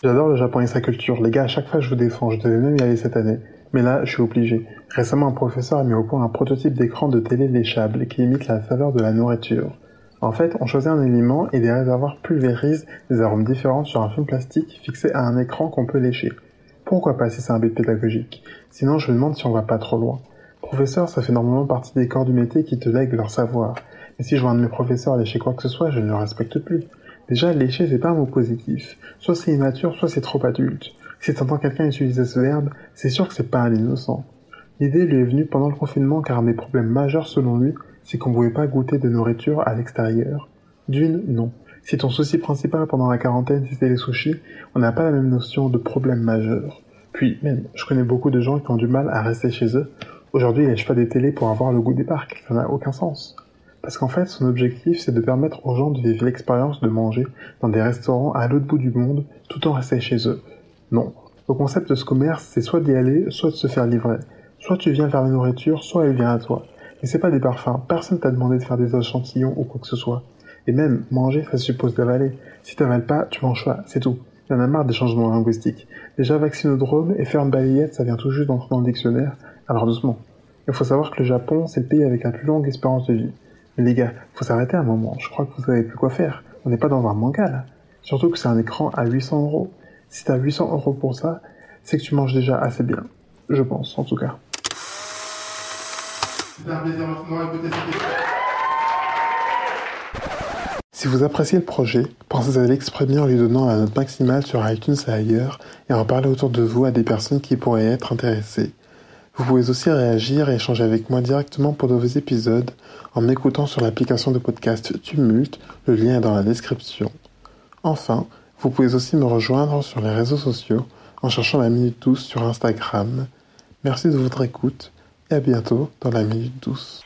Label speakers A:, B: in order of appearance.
A: J'adore le Japon et sa culture. Les gars, à chaque fois je vous défends, je devais même y aller cette année. Mais là, je suis obligé. Récemment, un professeur a mis au point un prototype d'écran de télé léchable qui imite la saveur de la nourriture. En fait, on choisit un aliment et des réservoirs pulvérisent des arômes différents sur un film plastique fixé à un écran qu'on peut lécher. Pourquoi pas si c'est un but pédagogique? Sinon, je me demande si on va pas trop loin. Professeur, ça fait normalement partie des corps du métier qui te lèguent leur savoir. Mais si je vois un de mes professeurs lécher quoi que ce soit, je ne le respecte plus. Déjà, lécher, c'est pas un mot positif. Soit c'est immature, soit c'est trop adulte. Si t'entends quelqu'un utiliser ce verbe, c'est sûr que c'est pas un innocent. L'idée lui est venue pendant le confinement car un des problèmes majeurs selon lui, c'est qu'on pouvait pas goûter de nourriture à l'extérieur. D'une, non. Si ton souci principal pendant la quarantaine c'était les sushis, on n'a pas la même notion de problème majeur. Puis, même, je connais beaucoup de gens qui ont du mal à rester chez eux. Aujourd'hui, ils lèchent pas des télés pour avoir le goût des parcs. Ça n'a aucun sens. Parce qu'en fait, son objectif, c'est de permettre aux gens de vivre l'expérience de manger dans des restaurants à l'autre bout du monde, tout en restant chez eux. Non. Le concept de ce commerce, c'est soit d'y aller, soit de se faire livrer. Soit tu viens faire la nourriture, soit elle vient à toi. Et c'est pas des parfums. Personne t'a demandé de faire des échantillons ou quoi que ce soit. Et même, manger, ça suppose d'avaler. Si t'avales pas, tu manges pas. C'est tout. Il y en a marre des changements linguistiques. Déjà, vaccinodrome et ferme balayette, ça vient tout juste d'entrer dans le dictionnaire. Alors doucement. Il faut savoir que le Japon, c'est le pays avec la plus longue espérance de vie. Mais les gars, faut s'arrêter un moment. Je crois que vous savez plus quoi faire. On n'est pas dans un manga, là. Surtout que c'est un écran à 800 euros. Si t'as 800 euros pour ça, c'est que tu manges déjà assez bien. Je pense, en tout cas. Si vous appréciez le projet, pensez à l'exprimer en lui donnant la note maximale sur iTunes et ailleurs et en parler autour de vous à des personnes qui pourraient être intéressées. Vous pouvez aussi réagir et échanger avec moi directement pour de vos épisodes en m'écoutant sur l'application de podcast Tumult, le lien est dans la description. Enfin, vous pouvez aussi me rejoindre sur les réseaux sociaux en cherchant la Minute Douce sur Instagram. Merci de votre écoute et à bientôt dans la Minute Douce.